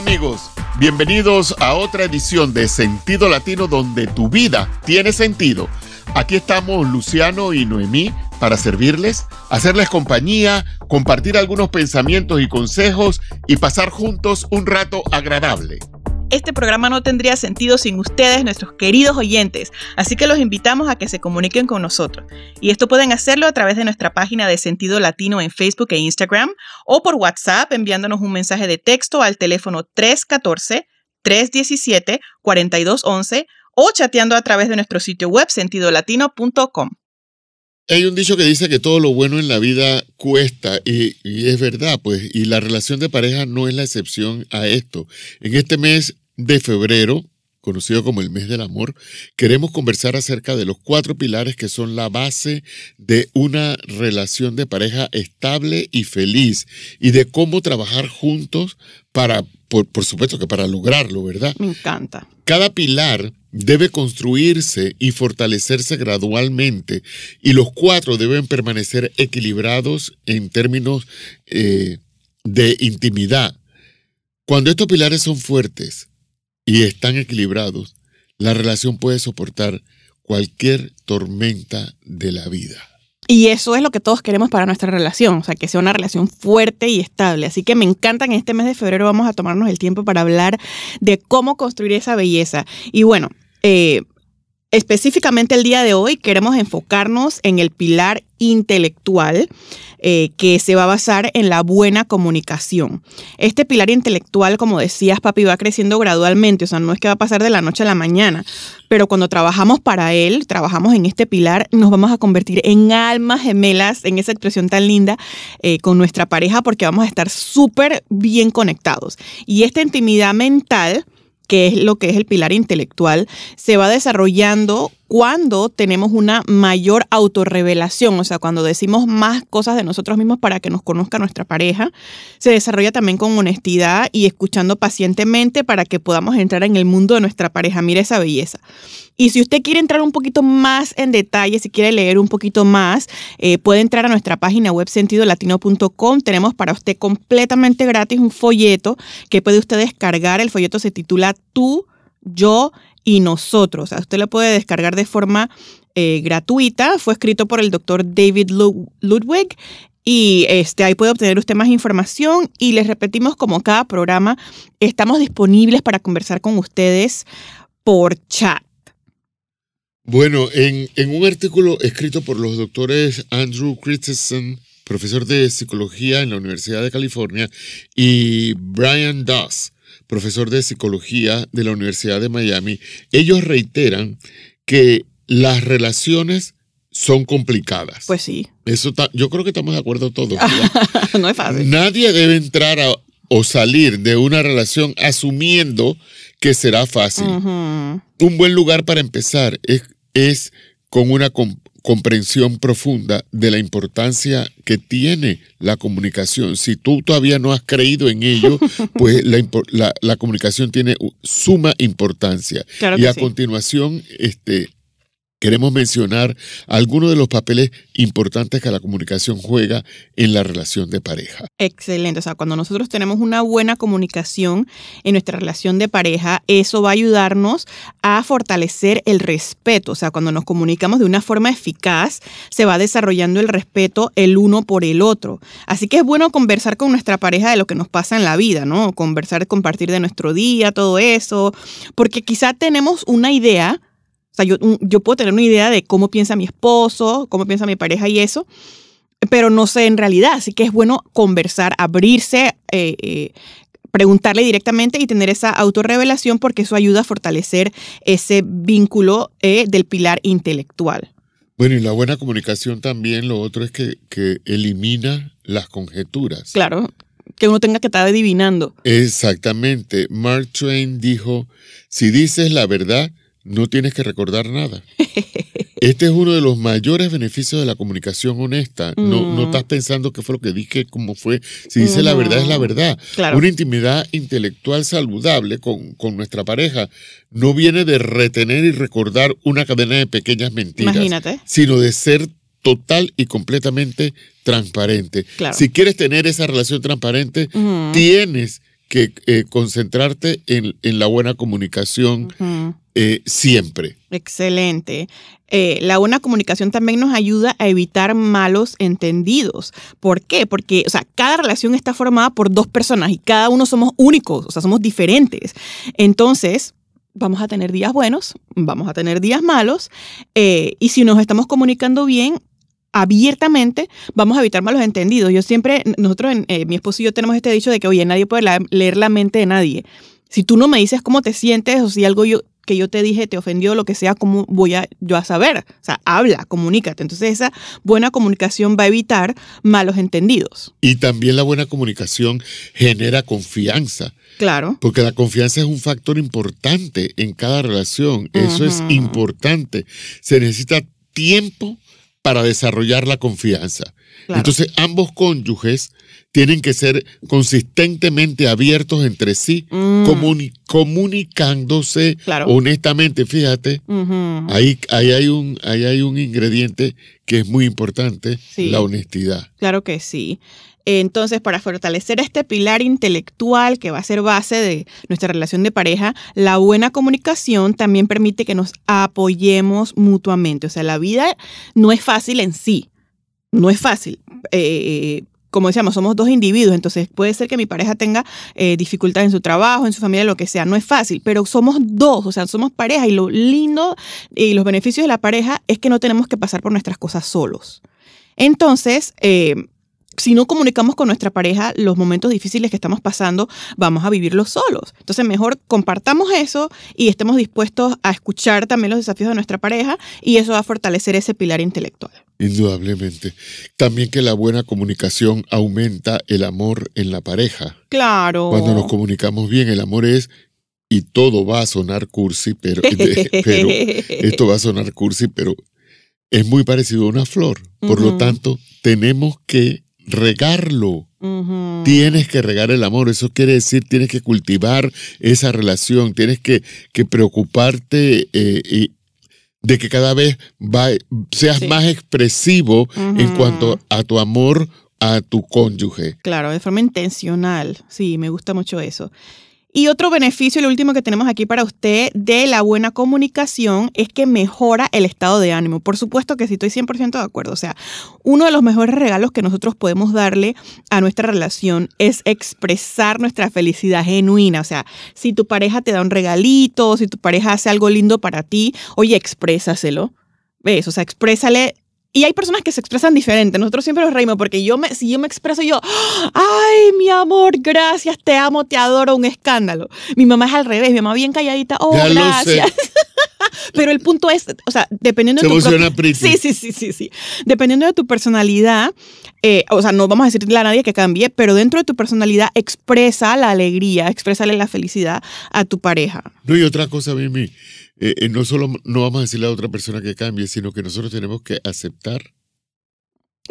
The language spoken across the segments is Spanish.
amigos, bienvenidos a otra edición de Sentido Latino donde tu vida tiene sentido. Aquí estamos Luciano y Noemí para servirles, hacerles compañía, compartir algunos pensamientos y consejos y pasar juntos un rato agradable. Este programa no tendría sentido sin ustedes, nuestros queridos oyentes, así que los invitamos a que se comuniquen con nosotros. Y esto pueden hacerlo a través de nuestra página de Sentido Latino en Facebook e Instagram o por WhatsApp enviándonos un mensaje de texto al teléfono 314-317-4211 o chateando a través de nuestro sitio web sentidolatino.com. Hay un dicho que dice que todo lo bueno en la vida cuesta y, y, es verdad, pues, y la relación de pareja no es la excepción a esto. En este mes de febrero, conocido como el mes del amor, queremos conversar acerca de los cuatro pilares que son la base de una relación de pareja estable y feliz y de cómo trabajar juntos para, por, por supuesto que para lograrlo, ¿verdad? Me encanta. Cada pilar debe construirse y fortalecerse gradualmente y los cuatro deben permanecer equilibrados en términos eh, de intimidad. Cuando estos pilares son fuertes y están equilibrados, la relación puede soportar cualquier tormenta de la vida. Y eso es lo que todos queremos para nuestra relación, o sea, que sea una relación fuerte y estable. Así que me encanta que en este mes de febrero vamos a tomarnos el tiempo para hablar de cómo construir esa belleza. Y bueno, eh, específicamente el día de hoy queremos enfocarnos en el pilar intelectual eh, que se va a basar en la buena comunicación. Este pilar intelectual, como decías, papi, va creciendo gradualmente, o sea, no es que va a pasar de la noche a la mañana, pero cuando trabajamos para él, trabajamos en este pilar, nos vamos a convertir en almas gemelas, en esa expresión tan linda, eh, con nuestra pareja, porque vamos a estar súper bien conectados. Y esta intimidad mental, que es lo que es el pilar intelectual, se va desarrollando cuando tenemos una mayor autorrevelación, o sea, cuando decimos más cosas de nosotros mismos para que nos conozca nuestra pareja, se desarrolla también con honestidad y escuchando pacientemente para que podamos entrar en el mundo de nuestra pareja. Mira esa belleza. Y si usted quiere entrar un poquito más en detalle, si quiere leer un poquito más, eh, puede entrar a nuestra página web sentidolatino.com. Tenemos para usted completamente gratis un folleto que puede usted descargar. El folleto se titula Tú, yo y nosotros. O sea, usted lo puede descargar de forma eh, gratuita. Fue escrito por el doctor David Ludwig. Y este, ahí puede obtener usted más información. Y les repetimos, como cada programa, estamos disponibles para conversar con ustedes por chat. Bueno, en, en un artículo escrito por los doctores Andrew Christensen, profesor de psicología en la Universidad de California, y Brian Doss, profesor de psicología de la Universidad de Miami, ellos reiteran que las relaciones son complicadas. Pues sí. Eso yo creo que estamos de acuerdo todos. no es fácil. Nadie debe entrar o salir de una relación asumiendo que será fácil. Un buen lugar para empezar es, es con una comprensión profunda de la importancia que tiene la comunicación. Si tú todavía no has creído en ello, pues la, la, comunicación tiene suma importancia. y a continuación, este, queremos mencionar algunos de los papeles importantes que la comunicación juega en la relación de pareja. Excelente, o sea, cuando nosotros tenemos una buena comunicación en nuestra relación de pareja, eso va a ayudarnos a fortalecer el respeto, o sea, cuando nos comunicamos de una forma eficaz, se va desarrollando el respeto el uno por el otro. Así que es bueno conversar con nuestra pareja de lo que nos pasa en la vida, ¿no? Conversar, compartir de nuestro día, todo eso, porque quizá tenemos una idea sea, yo, yo puedo tener una idea de cómo piensa mi esposo, cómo piensa mi pareja y eso, pero no sé en realidad. Así que es bueno conversar, abrirse, eh, eh, preguntarle directamente y tener esa autorrevelación porque eso ayuda a fortalecer ese vínculo eh, del pilar intelectual. Bueno, y la buena comunicación también, lo otro es que, que elimina las conjeturas. Claro, que uno tenga que estar adivinando. Exactamente. Mark Twain dijo, si dices la verdad, no tienes que recordar nada. Este es uno de los mayores beneficios de la comunicación honesta. No, no mm. estás pensando qué fue lo que dije, cómo fue. Si dice la verdad, es la verdad. Una intimidad intelectual saludable con, con, nuestra pareja no viene de retener y recordar una cadena de pequeñas mentiras, Imagínate. sino de ser total y completamente transparente. Si quieres tener esa relación transparente, tienes que eh, concentrarte en, en, la buena comunicación eh, siempre. Excelente. Eh, la buena comunicación también nos ayuda a evitar malos entendidos. ¿Por qué? Porque, o sea, cada relación está formada por dos personas y cada uno somos únicos, o sea, somos diferentes. Entonces, vamos a tener días buenos, vamos a tener días malos, eh, y si nos estamos comunicando bien, abiertamente, vamos a evitar malos entendidos. Yo siempre, nosotros, mi esposo y yo tenemos este dicho de que, oye, nadie puede leer la mente de nadie. Si tú no me dices cómo te sientes o si algo yo, que yo te dije te ofendió, lo que sea, ¿cómo voy a yo a saber? O sea, habla, comunícate. Entonces esa buena comunicación va a evitar malos entendidos. Y también la buena comunicación genera confianza. Claro. Porque la confianza es un factor importante en cada relación. Eso es importante. Se necesita tiempo para desarrollar la confianza. Entonces, ambos cónyuges tienen que ser consistentemente abiertos entre sí, mm. comunicándose honestamente. Fíjate, ahí, ahí, hay un, ahí hay un ingrediente que es muy importante, la honestidad. Claro que sí. Entonces, para fortalecer este pilar intelectual que va a ser base de nuestra relación de pareja, la buena comunicación también permite que nos apoyemos mutuamente. O sea, la vida no es fácil en sí, no es fácil. Eh, como decíamos, somos dos individuos, entonces puede ser que mi pareja tenga eh, dificultades en su trabajo, en su familia, lo que sea, no es fácil, pero somos dos, o sea, somos pareja y lo lindo y los beneficios de la pareja es que no tenemos que pasar por nuestras cosas solos. Entonces, eh, si no comunicamos con nuestra pareja los momentos difíciles que estamos pasando, vamos a vivirlos solos. Entonces, mejor compartamos eso y estemos dispuestos a escuchar también los desafíos de nuestra pareja y eso va a fortalecer ese pilar intelectual. Indudablemente. También que la buena comunicación aumenta el amor en la pareja. Claro. Cuando nos comunicamos bien, el amor es y todo va a sonar cursi, pero, pero esto va a sonar cursi, pero es muy parecido a una flor. Por lo tanto, tenemos que regarlo. Tienes que regar el amor, eso quiere decir tienes que cultivar esa relación, tienes que, que preocuparte eh, de que cada vez va, seas más expresivo en cuanto a tu amor a tu cónyuge. Claro, de forma intencional, sí, me gusta mucho eso. Y otro beneficio, el último que tenemos aquí para usted de la buena comunicación es que mejora el estado de ánimo. Por supuesto que sí, estoy 100% de acuerdo. O sea, uno de los mejores regalos que nosotros podemos darle a nuestra relación es expresar nuestra felicidad genuina. O sea, si tu pareja te da un regalito, si tu pareja hace algo lindo para ti, oye, exprésaselo. ¿Ves? O sea, exprésale y hay personas que se expresan diferente. Nosotros siempre nos reímos porque yo me, si yo me expreso yo, ay, mi amor, gracias, te amo, te adoro, un escándalo. Mi mamá es al revés, mi mamá bien calladita, oh, gracias. Pero el punto es, o sea, dependiendo de tu sí, sí, sí, sí, sí. Dependiendo de tu personalidad, eh, o sea, no vamos a decirle a nadie que cambie, pero dentro de tu personalidad expresa la alegría, exprésale la felicidad a tu pareja. No, y otra cosa, Mimi, eh, eh, no solo no vamos a decirle a otra persona que cambie, sino que nosotros tenemos que aceptar.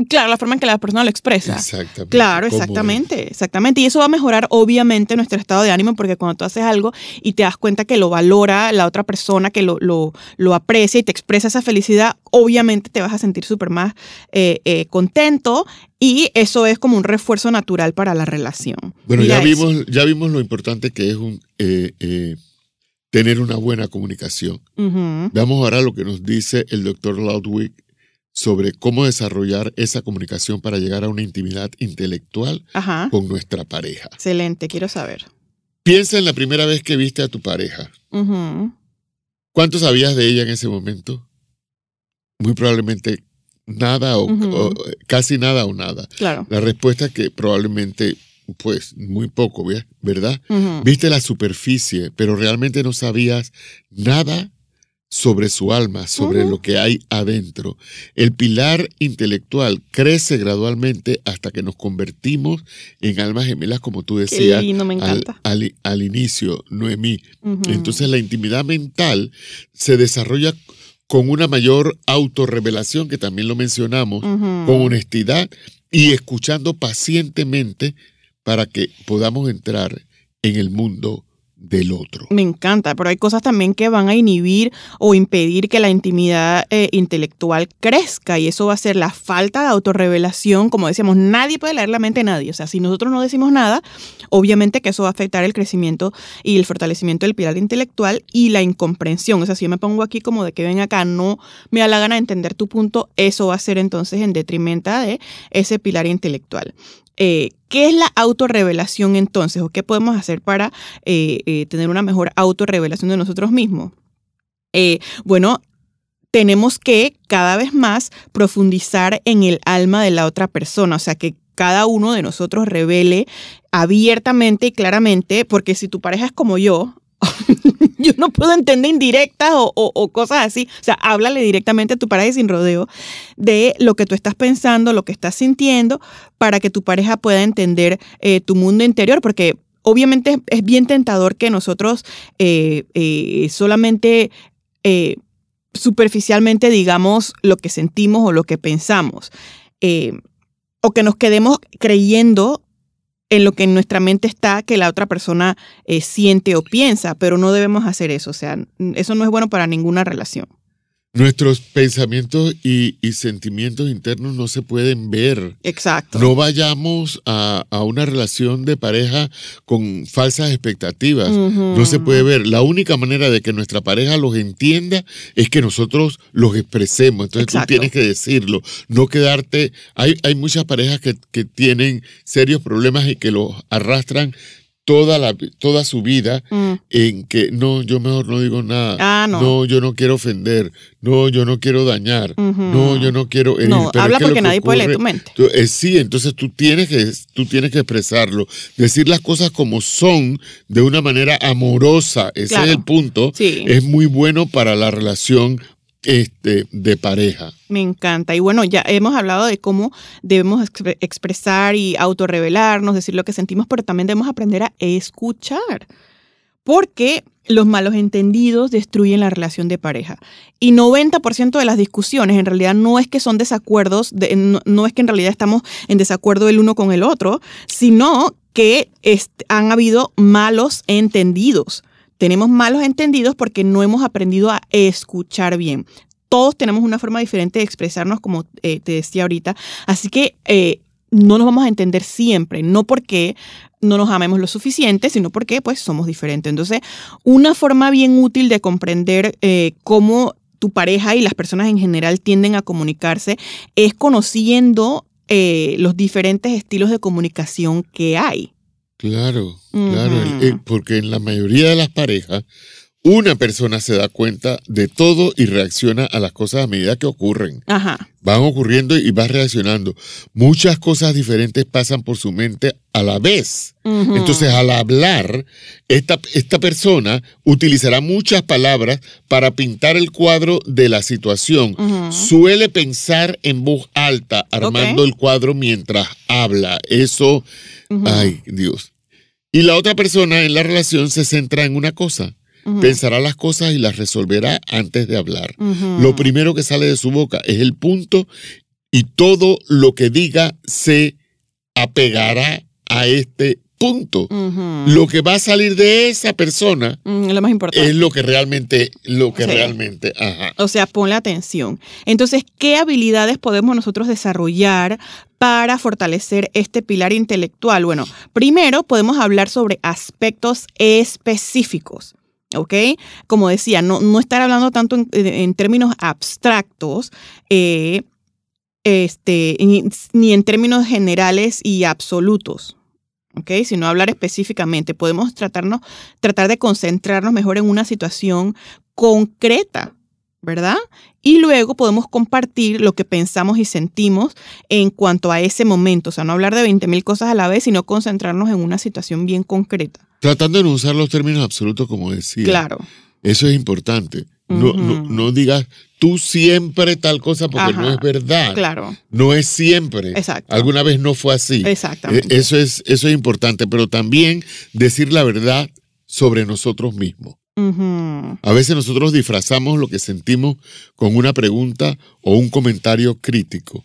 Claro, la forma en que la persona lo expresa. Exactamente. Claro, exactamente, exactamente. Y eso va a mejorar obviamente nuestro estado de ánimo porque cuando tú haces algo y te das cuenta que lo valora la otra persona, que lo, lo, lo aprecia y te expresa esa felicidad, obviamente te vas a sentir súper más eh, contento y eso es como un refuerzo natural para la relación. Bueno, ya vimos, ya vimos lo importante que es un tener una buena comunicación. Veamos ahora lo que nos dice el doctor Loudwig sobre cómo desarrollar esa comunicación para llegar a una intimidad intelectual con nuestra pareja. Excelente, quiero saber. Piensa en la primera vez que viste a tu pareja. ¿Cuánto sabías de ella en ese momento? Muy probablemente nada o, casi nada o nada. Claro. La respuesta es que probablemente pues muy poco, ¿verdad? Viste la superficie, pero realmente no sabías nada sobre su alma, sobre lo que hay adentro. El pilar intelectual crece gradualmente hasta que nos convertimos en almas gemelas, como tú decías Al, al, inicio, Noemí. Entonces la intimidad mental se desarrolla con una mayor autorrevelación, que también lo mencionamos, con honestidad y escuchando pacientemente para que podamos entrar en el mundo del otro. Me encanta, pero hay cosas también que van a inhibir o impedir que la intimidad eh, intelectual crezca y eso va a ser la falta de autorrevelación. Como decíamos, nadie puede leer la mente de nadie. O sea, si nosotros no decimos nada, obviamente que eso va a afectar el crecimiento y el fortalecimiento del pilar intelectual y la incomprensión. O sea, si yo me pongo aquí como de que ven acá, no me da la gana de entender tu punto, eso va a ser entonces en detrimento de ese pilar intelectual. Eh, ¿Qué es la autorrevelación entonces? ¿O qué podemos hacer para eh, eh, tener una mejor autorrevelación de nosotros mismos? bueno, tenemos que cada vez más profundizar en el alma de la otra persona, o sea, que cada uno de nosotros revele abiertamente y claramente, porque si tu pareja es como yo, yo no puedo entender indirectas o, cosas así. O sea, háblale directamente a tu pareja sin rodeo de lo que tú estás pensando, lo que estás sintiendo, para que tu pareja pueda entender eh, tu mundo interior, porque obviamente es bien tentador que nosotros eh, eh, solamente superficialmente digamos lo que sentimos o lo que pensamos. o que nos quedemos creyendo en lo que en nuestra mente está que la otra persona eh, siente o piensa, pero no debemos hacer eso. O sea, eso no es bueno para ninguna relación. Nuestros pensamientos y, sentimientos internos no se pueden ver. Exacto. No vayamos a, una relación de pareja con falsas expectativas. No se puede ver. La única manera de que nuestra pareja los entienda es que nosotros los expresemos. Entonces tú tienes que decirlo. No quedarte. Hay, hay muchas parejas que, que tienen serios problemas y que los arrastran toda, la, toda su vida mm. en que no, yo mejor no digo nada. Ah, no. yo no quiero ofender. No, yo no quiero dañar. No, yo no quiero herir. No, habla porque nadie puede leer tu mente. Eh, sí, entonces tú tienes, que, tú tienes que expresarlo. Decir las cosas como son de una manera amorosa. Ese es el punto. Es muy bueno para la relación este, de pareja. Me encanta. Y bueno, ya hemos hablado de cómo debemos expresar y autorrevelarnos, decir lo que sentimos, pero también debemos aprender a escuchar. Porque los malos entendidos destruyen la relación de pareja. Y 90% de las discusiones en realidad no es que son desacuerdos, no, es que en realidad estamos en desacuerdo el uno con el otro, sino que han habido malos entendidos. Tenemos malos entendidos porque no hemos aprendido a escuchar bien. Todos tenemos una forma diferente de expresarnos, como eh, te decía ahorita. Así que eh, no nos vamos a entender siempre, no porque no nos amemos lo suficiente, sino porque pues somos diferentes. Entonces, una forma bien útil de comprender eh, cómo tu pareja y las personas en general tienden a comunicarse es conociendo los diferentes estilos de comunicación que hay. Claro, claro, porque en la mayoría de las parejas una persona se da cuenta de todo y reacciona a las cosas a medida que ocurren. Ajá. Van ocurriendo y vas reaccionando. Muchas cosas diferentes pasan por su mente a la vez. Entonces, al hablar, esta, esta, persona utilizará muchas palabras para pintar el cuadro de la situación. Suele pensar en voz alta, armando el cuadro mientras habla. Eso, ay, Dios. Y la otra persona en la relación se centra en una cosa pensará las cosas y las resolverá antes de hablar. Lo primero que sale de su boca es el punto y todo lo que diga se apegará a este punto. Lo que va a salir de esa persona lo más importante. es lo que realmente, lo que realmente, O sea, ponle atención. Entonces, ¿qué habilidades podemos nosotros desarrollar para fortalecer este pilar intelectual? Bueno, primero podemos hablar sobre aspectos específicos. ¿Ok? Como decía, no, no estar hablando tanto en, términos abstractos, eh, este, ni, en términos generales y absolutos, ¿ok? Sino hablar específicamente. Podemos tratarnos, tratar de concentrarnos mejor en una situación concreta, ¿verdad? Y luego podemos compartir lo que pensamos y sentimos en cuanto a ese momento. O sea, no hablar de 20.000 cosas a la vez, sino concentrarnos en una situación bien concreta. Tratando de no usar los términos absolutos, como decía. Claro. Eso es importante. No, no, digas tú siempre tal cosa porque no es verdad. Claro. No es siempre. Exacto. Alguna vez no fue así. Exactamente. Eso es, eso es importante, pero también decir la verdad sobre nosotros mismos. A veces nosotros disfrazamos lo que sentimos con una pregunta o un comentario crítico.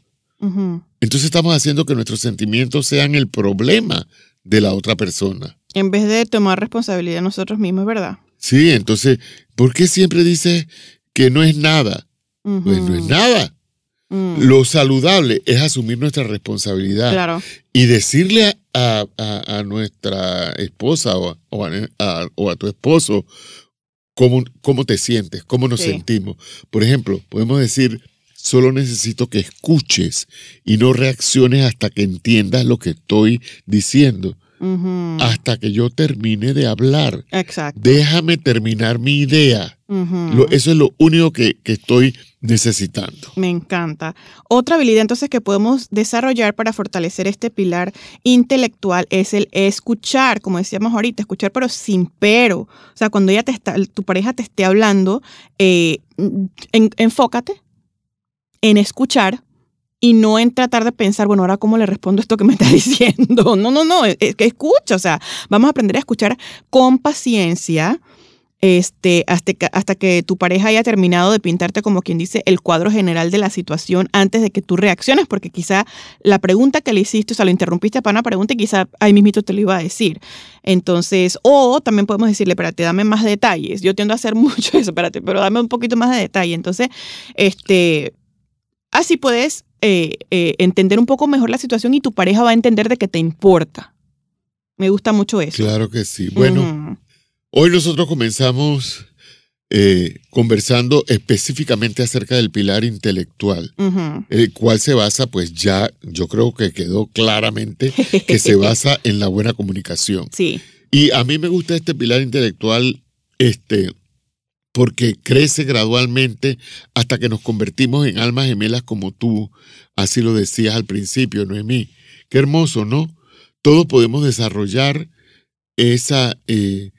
Entonces estamos haciendo que nuestros sentimientos sean el problema de la otra persona. En vez de tomar responsabilidad nosotros mismos, ¿verdad? Sí, entonces, ¿por qué siempre dices que no es nada? Pues no es nada. Mm. Lo saludable es asumir nuestra responsabilidad y decirle a, nuestra esposa o, a, tu esposo cómo, cómo te sientes, cómo nos sentimos. Por ejemplo, podemos decir, solo necesito que escuches y no reacciones hasta que entiendas lo que estoy diciendo hasta que yo termine de hablar. Exacto. Déjame terminar mi idea. Eso es lo único que, estoy necesitando. Me encanta. Otra habilidad entonces que podemos desarrollar para fortalecer este pilar intelectual es el escuchar, como decíamos ahorita, escuchar pero sin pero. O sea, cuando ella te está, tu pareja te esté hablando, eh, enfócate en escuchar y no en tratar de pensar, bueno, ahora cómo le respondo esto que me está diciendo. No, no, no, es que escucha, o sea, vamos a aprender a escuchar con paciencia. Este, hasta, que, hasta que tu pareja haya terminado de pintarte, como quien dice, el cuadro general de la situación antes de que tú reacciones, porque quizá la pregunta que le hiciste, o sea, lo interrumpiste para una pregunta y quizá ahí mismito te lo iba a decir. Entonces, o también podemos decirle, espérate, dame más detalles. Yo tiendo a hacer mucho eso, espérate, pero dame un poquito más de detalle. Entonces, este, así puedes eh, eh, entender un poco mejor la situación y tu pareja va a entender de que te importa. Me gusta mucho eso. Claro que sí. Bueno, hoy nosotros comenzamos eh, conversando específicamente acerca del pilar intelectual, el cual se basa, pues ya yo creo que quedó claramente que se basa en la buena comunicación. Sí. Y a mí me gusta este pilar intelectual, este, porque crece gradualmente hasta que nos convertimos en almas gemelas como tú, así lo decías al principio, Noemí. Qué hermoso, ¿no? Todos podemos desarrollar esa eh,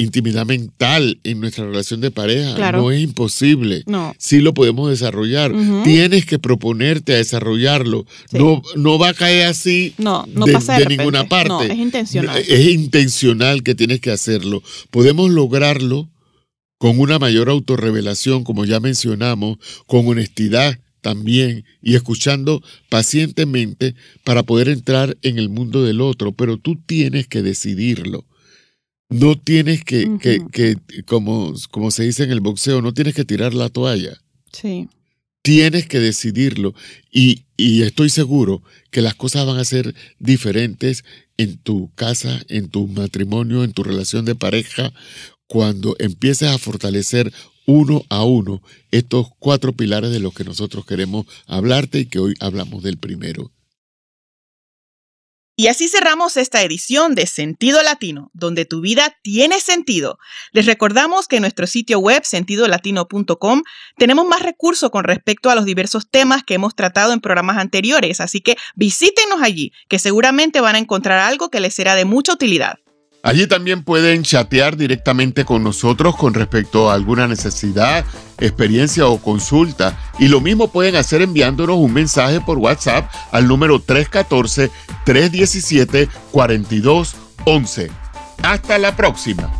intimidad mental en nuestra relación de pareja. No es imposible. No. Sí lo podemos desarrollar. Tienes que proponerte a desarrollarlo. No, no va a caer así no, no de, pasa de, ninguna parte. No, es intencional. Es intencional que tienes que hacerlo. Podemos lograrlo con una mayor autorrevelación, como ya mencionamos, con honestidad también y escuchando pacientemente para poder entrar en el mundo del otro, pero tú tienes que decidirlo. No tienes que, que, como, como se dice en el boxeo, no tienes que tirar la toalla. Sí. Tienes que decidirlo y, y estoy seguro que las cosas van a ser diferentes en tu casa, en tu matrimonio, en tu relación de pareja, cuando empieces a fortalecer uno a uno estos cuatro pilares de los que nosotros queremos hablarte y que hoy hablamos del primero. Y así cerramos esta edición de Sentido Latino, donde tu vida tiene sentido. Les recordamos que en nuestro sitio web sentidolatino.com tenemos más recursos con respecto a los diversos temas que hemos tratado en programas anteriores, así que visítenos allí, que seguramente van a encontrar algo que les será de mucha utilidad. Allí también pueden chatear directamente con nosotros con respecto a alguna necesidad, experiencia o consulta. Y lo mismo pueden hacer enviándonos un mensaje por WhatsApp al número 314-317-4211. Hasta la próxima.